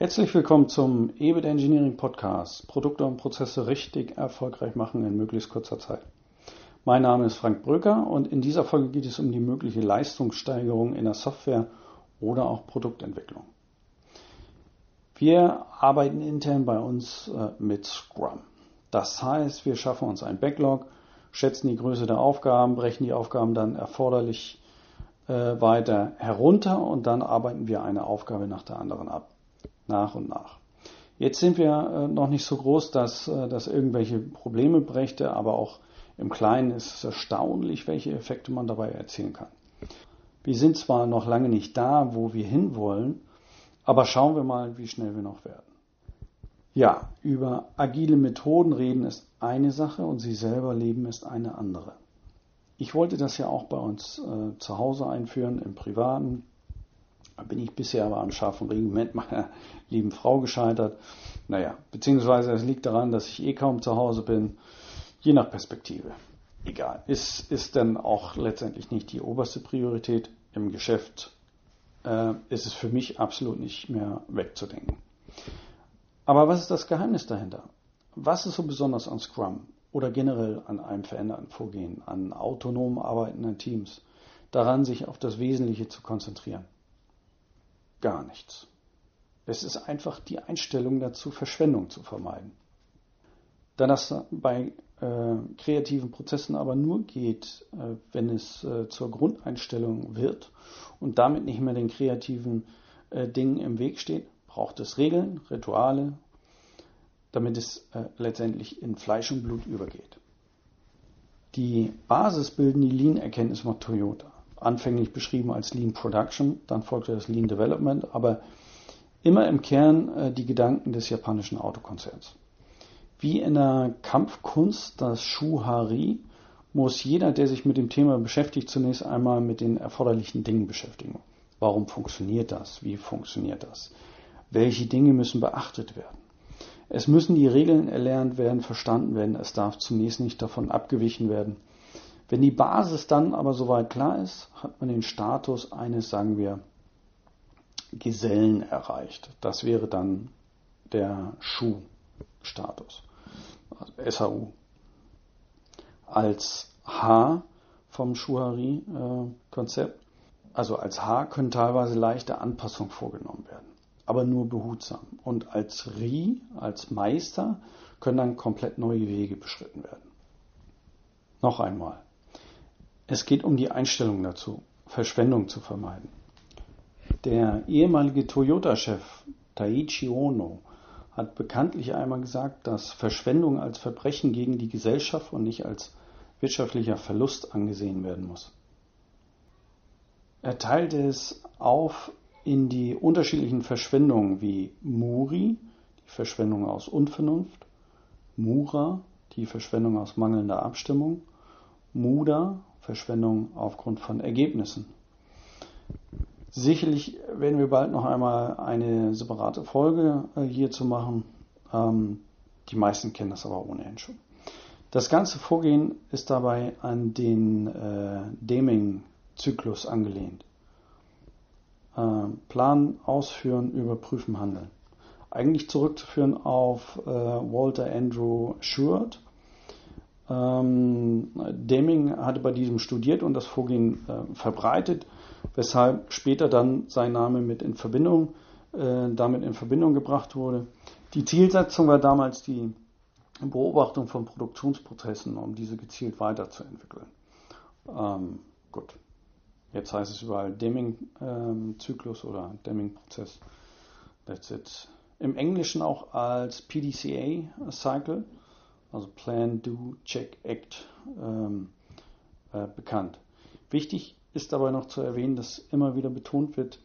Herzlich willkommen zum EBIT Engineering Podcast. Produkte und Prozesse richtig erfolgreich machen in möglichst kurzer Zeit. Mein Name ist Frank Bröker und in dieser Folge geht es um die mögliche Leistungssteigerung in der Software oder auch Produktentwicklung. Wir arbeiten intern bei uns äh, mit Scrum. Das heißt, wir schaffen uns ein Backlog, schätzen die Größe der Aufgaben, brechen die Aufgaben dann erforderlich äh, weiter herunter und dann arbeiten wir eine Aufgabe nach der anderen ab. Nach und nach. Jetzt sind wir äh, noch nicht so groß, dass äh, das irgendwelche Probleme brächte, aber auch im Kleinen ist es erstaunlich, welche Effekte man dabei erzielen kann. Wir sind zwar noch lange nicht da, wo wir hinwollen, aber schauen wir mal, wie schnell wir noch werden. Ja, über agile Methoden reden ist eine Sache und sie selber leben ist eine andere. Ich wollte das ja auch bei uns äh, zu Hause einführen, im Privaten. Da bin ich bisher aber am scharfen Regiment meiner lieben Frau gescheitert. Naja, beziehungsweise es liegt daran, dass ich eh kaum zu Hause bin. Je nach Perspektive. Egal. Ist, ist dann auch letztendlich nicht die oberste Priorität. Im Geschäft äh, ist es für mich absolut nicht mehr wegzudenken. Aber was ist das Geheimnis dahinter? Was ist so besonders an Scrum? oder generell an einem veränderten Vorgehen, an autonom arbeitenden Teams, daran sich auf das Wesentliche zu konzentrieren? Gar nichts. Es ist einfach die Einstellung dazu, Verschwendung zu vermeiden. Da das bei äh, kreativen Prozessen aber nur geht, äh, wenn es äh, zur Grundeinstellung wird und damit nicht mehr den kreativen äh, Dingen im Weg steht, braucht es Regeln, Rituale damit es äh, letztendlich in Fleisch und Blut übergeht. Die Basis bilden die Lean-Erkenntnisse von Toyota. Anfänglich beschrieben als Lean Production, dann folgte das Lean Development, aber immer im Kern äh, die Gedanken des japanischen Autokonzerns. Wie in der Kampfkunst das Shuhari muss jeder, der sich mit dem Thema beschäftigt, zunächst einmal mit den erforderlichen Dingen beschäftigen. Warum funktioniert das? Wie funktioniert das? Welche Dinge müssen beachtet werden? Es müssen die Regeln erlernt werden, verstanden werden. Es darf zunächst nicht davon abgewichen werden. Wenn die Basis dann aber soweit klar ist, hat man den Status eines, sagen wir, Gesellen erreicht. Das wäre dann der Schuh-Status. Also SHU. Als H vom Schuhari-Konzept, also als H können teilweise leichte Anpassungen vorgenommen werden aber nur behutsam. Und als Ri, als Meister, können dann komplett neue Wege beschritten werden. Noch einmal. Es geht um die Einstellung dazu, Verschwendung zu vermeiden. Der ehemalige Toyota-Chef Taichi Ono hat bekanntlich einmal gesagt, dass Verschwendung als Verbrechen gegen die Gesellschaft und nicht als wirtschaftlicher Verlust angesehen werden muss. Er teilte es auf in die unterschiedlichen Verschwendungen wie Muri, die Verschwendung aus Unvernunft, Mura, die Verschwendung aus mangelnder Abstimmung, Muda, Verschwendung aufgrund von Ergebnissen. Sicherlich werden wir bald noch einmal eine separate Folge äh, hierzu machen. Ähm, die meisten kennen das aber ohnehin schon. Das ganze Vorgehen ist dabei an den äh, Deming-Zyklus angelehnt. Äh, planen, ausführen, überprüfen, handeln. Eigentlich zurückzuführen auf äh, Walter Andrew Short. Ähm, Deming hatte bei diesem studiert und das Vorgehen äh, verbreitet, weshalb später dann sein Name mit in Verbindung, äh, damit in Verbindung gebracht wurde. Die Zielsetzung war damals die Beobachtung von Produktionsprozessen, um diese gezielt weiterzuentwickeln. Ähm, gut. Jetzt heißt es überall Deming-Zyklus ähm, oder Deming-Prozess. That's it. Im Englischen auch als PDCA-Cycle, also Plan, Do, Check, Act, ähm, äh, bekannt. Wichtig ist dabei noch zu erwähnen, dass immer wieder betont wird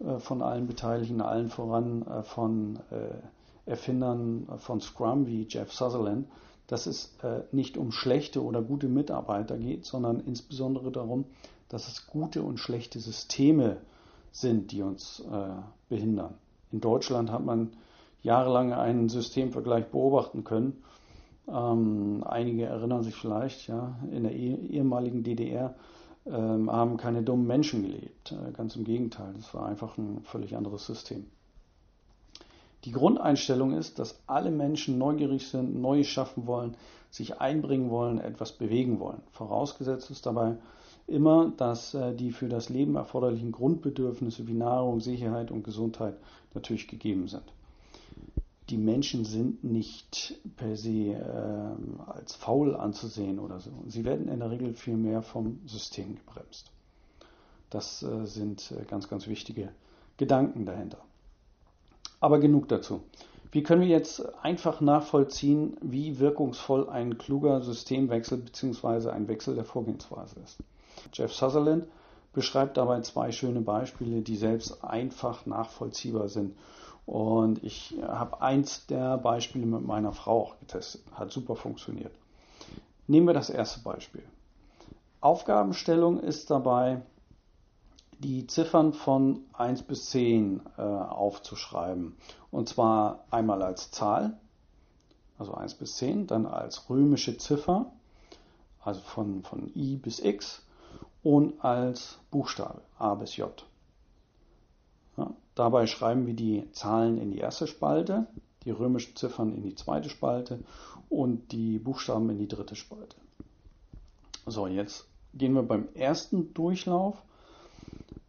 äh, von allen Beteiligten, allen voran äh, von äh, Erfindern von Scrum wie Jeff Sutherland, dass es äh, nicht um schlechte oder gute Mitarbeiter geht, sondern insbesondere darum, dass es gute und schlechte Systeme sind, die uns äh, behindern. In Deutschland hat man jahrelang einen Systemvergleich beobachten können. Ähm, einige erinnern sich vielleicht, ja, in der eh, ehemaligen DDR ähm, haben keine dummen Menschen gelebt. Äh, ganz im Gegenteil, das war einfach ein völlig anderes System. Die Grundeinstellung ist, dass alle Menschen neugierig sind, Neues schaffen wollen, sich einbringen wollen, etwas bewegen wollen. Vorausgesetzt ist dabei immer, dass äh, die für das Leben erforderlichen Grundbedürfnisse wie Nahrung, Sicherheit und Gesundheit natürlich gegeben sind. Die Menschen sind nicht per se äh, als faul anzusehen oder so. Sie werden in der Regel viel mehr vom System gebremst. Das äh, sind äh, ganz, ganz wichtige Gedanken dahinter. Aber genug dazu. Wie können wir jetzt einfach nachvollziehen, wie wirkungsvoll ein kluger Systemwechsel bzw. ein Wechsel der Vorgehensweise ist? Jeff Sutherland beschreibt dabei zwei schöne Beispiele, die selbst einfach nachvollziehbar sind. Und ich habe eins der Beispiele mit meiner Frau auch getestet. Hat super funktioniert. Nehmen wir das erste Beispiel. Aufgabenstellung ist dabei, die Ziffern von 1 bis 10 äh, aufzuschreiben. Und zwar einmal als Zahl, also 1 bis 10, dann als römische Ziffer, also von, von I bis X und als Buchstabe A bis J. Dabei schreiben wir die Zahlen in die erste Spalte, die römischen Ziffern in die zweite Spalte und die Buchstaben in die dritte Spalte. So, jetzt gehen wir beim ersten Durchlauf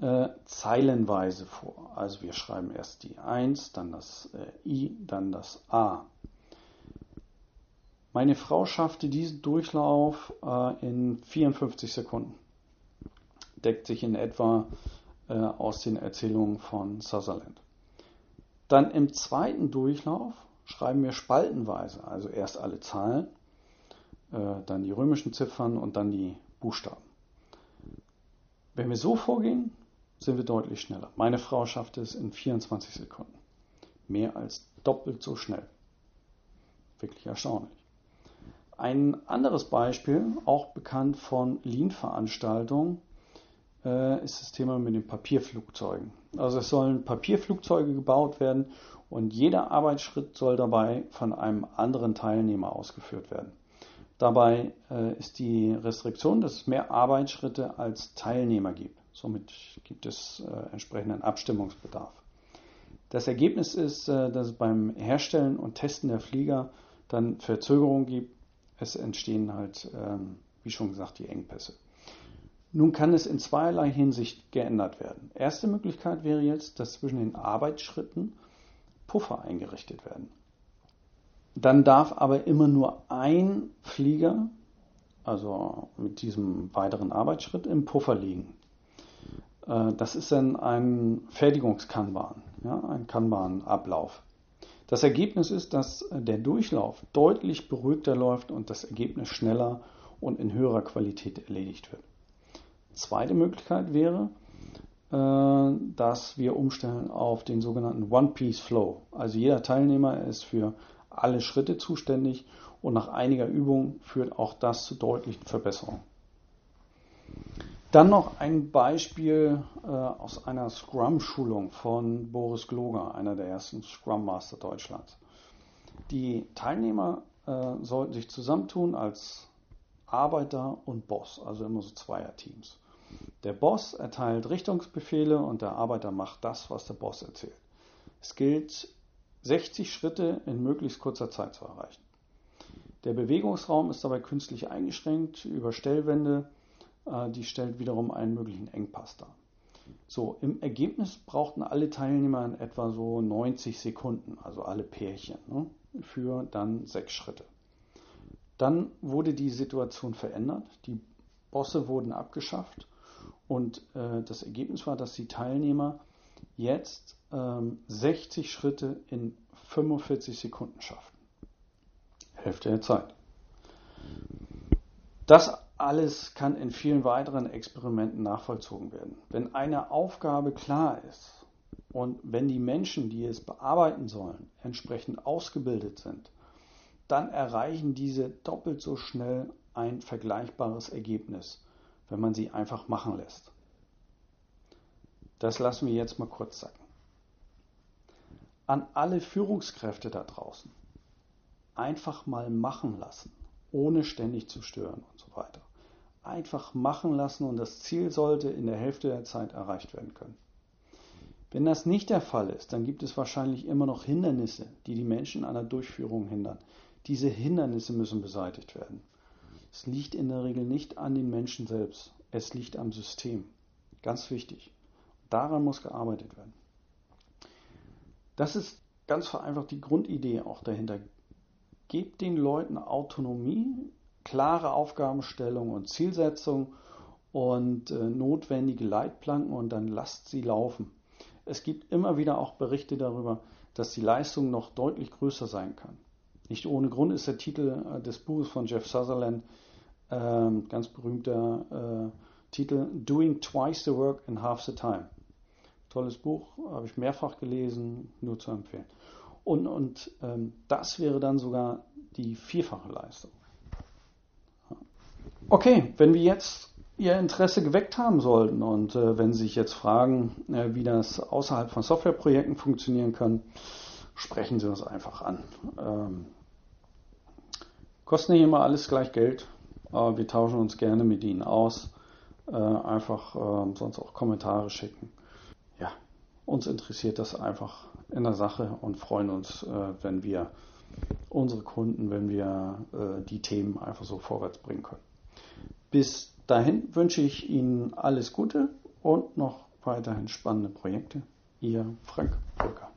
äh, zeilenweise vor. Also wir schreiben erst die 1, dann das äh, I, dann das A. Meine Frau schaffte diesen Durchlauf äh, in 54 Sekunden deckt sich in etwa äh, aus den Erzählungen von Sutherland. Dann im zweiten Durchlauf schreiben wir spaltenweise, also erst alle Zahlen, äh, dann die römischen Ziffern und dann die Buchstaben. Wenn wir so vorgehen, sind wir deutlich schneller. Meine Frau schafft es in 24 Sekunden. Mehr als doppelt so schnell. Wirklich erstaunlich. Ein anderes Beispiel, auch bekannt von Lean-Veranstaltungen, äh, ist das Thema mit den Papierflugzeugen. Also es sollen Papierflugzeuge gebaut werden und jeder Arbeitsschritt soll dabei von einem anderen Teilnehmer ausgeführt werden. Dabei äh, ist die Restriktion, dass es mehr Arbeitsschritte als Teilnehmer gibt. Somit gibt es äh, entsprechenden Abstimmungsbedarf. Das Ergebnis ist, äh, dass es beim Herstellen und Testen der Flieger dann Verzögerungen gibt. Es entstehen halt, ähm, wie schon gesagt, die Engpässe. Nun kann es in zweierlei Hinsicht geändert werden. Erste Möglichkeit wäre jetzt, dass zwischen den Arbeitsschritten Puffer eingerichtet werden. Dann darf aber immer nur ein Flieger, also mit diesem weiteren Arbeitsschritt, im Puffer liegen. Äh, das ist dann ein Fertigungskanban, ja, ein Kanban-Ablauf. Das Ergebnis ist, dass der Durchlauf deutlich beruhigter läuft und das Ergebnis schneller und in höherer Qualität erledigt wird. Zweite Möglichkeit wäre, äh, dass wir umstellen auf den sogenannten One-Piece-Flow. Also jeder Teilnehmer ist für alle Schritte zuständig und nach einiger Übung führt auch das zu deutlichen Verbesserungen. Dann noch ein Beispiel äh, aus einer Scrum-Schulung von Boris Gloger, einer der ersten Scrum Master Deutschlands. Die Teilnehmer äh, sollten sich zusammentun als Arbeiter und Boss, also immer so Zweierteams. Der Boss erteilt Richtungsbefehle und der Arbeiter macht das, was der Boss erzählt. Es gilt, 60 Schritte in möglichst kurzer Zeit zu erreichen. Der Bewegungsraum ist dabei künstlich eingeschränkt über Stellwände, äh, die stellt wiederum einen möglichen Engpass dar. So, im Ergebnis brauchten alle Teilnehmer in etwa so 90 Sekunden, also alle Pärchen, ne, für dann sechs Schritte. Dann wurde die Situation verändert, die Bosse wurden abgeschafft und äh, das Ergebnis war, dass die Teilnehmer jetzt ähm, 60 Schritte in 45 Sekunden schaffen. Hälfte der Zeit. Das alles kann in vielen weiteren Experimenten nachvollzogen werden. Wenn eine Aufgabe klar ist und wenn die Menschen, die es bearbeiten sollen, entsprechend ausgebildet sind, dann erreichen diese doppelt so schnell ein vergleichbares Ergebnis wenn man sie einfach machen lässt. Das lassen wir jetzt mal kurz sacken. An alle Führungskräfte da draußen. Einfach mal machen lassen, ohne ständig zu stören und so weiter. Einfach machen lassen und das Ziel sollte in der Hälfte der Zeit erreicht werden können. Wenn das nicht der Fall ist, dann gibt es wahrscheinlich immer noch Hindernisse, die die Menschen an der Durchführung hindern. Diese Hindernisse müssen beseitigt werden. Es liegt in der Regel nicht an den Menschen selbst, es liegt am System. Ganz wichtig. Daran muss gearbeitet werden. Das ist ganz vereinfacht die Grundidee auch dahinter. Gebt den Leuten Autonomie, klare Aufgabenstellung und Zielsetzung und äh, notwendige Leitplanken und dann lasst sie laufen. Es gibt immer wieder auch Berichte darüber, dass die Leistung noch deutlich größer sein kann. Nicht ohne Grund ist der Titel äh, des Buches von Jeff Sutherland äh, ganz berühmter äh, Titel Doing Twice the Work in Half the Time. Tolles Buch, habe ich mehrfach gelesen, nur zu empfehlen. Und, und ähm, das wäre dann sogar die vierfache Leistung. Okay, wenn wir jetzt Ihr Interesse geweckt haben sollten und äh, wenn Sie sich jetzt fragen, äh, wie das außerhalb von Softwareprojekten funktionieren kann, sprechen Sie uns einfach an. Ähm, kostet nicht immer alles gleich Geld, wir tauschen uns gerne mit Ihnen aus. Äh, einfach äh, sonst auch Kommentare schicken. Ja, uns interessiert das einfach in der Sache und freuen uns, äh, wenn wir unsere Kunden, wenn wir äh, die Themen einfach so vorwärts bringen können. Bis dahin wünsche ich Ihnen alles Gute und noch weiterhin spannende Projekte. Ihr Frank Brücker.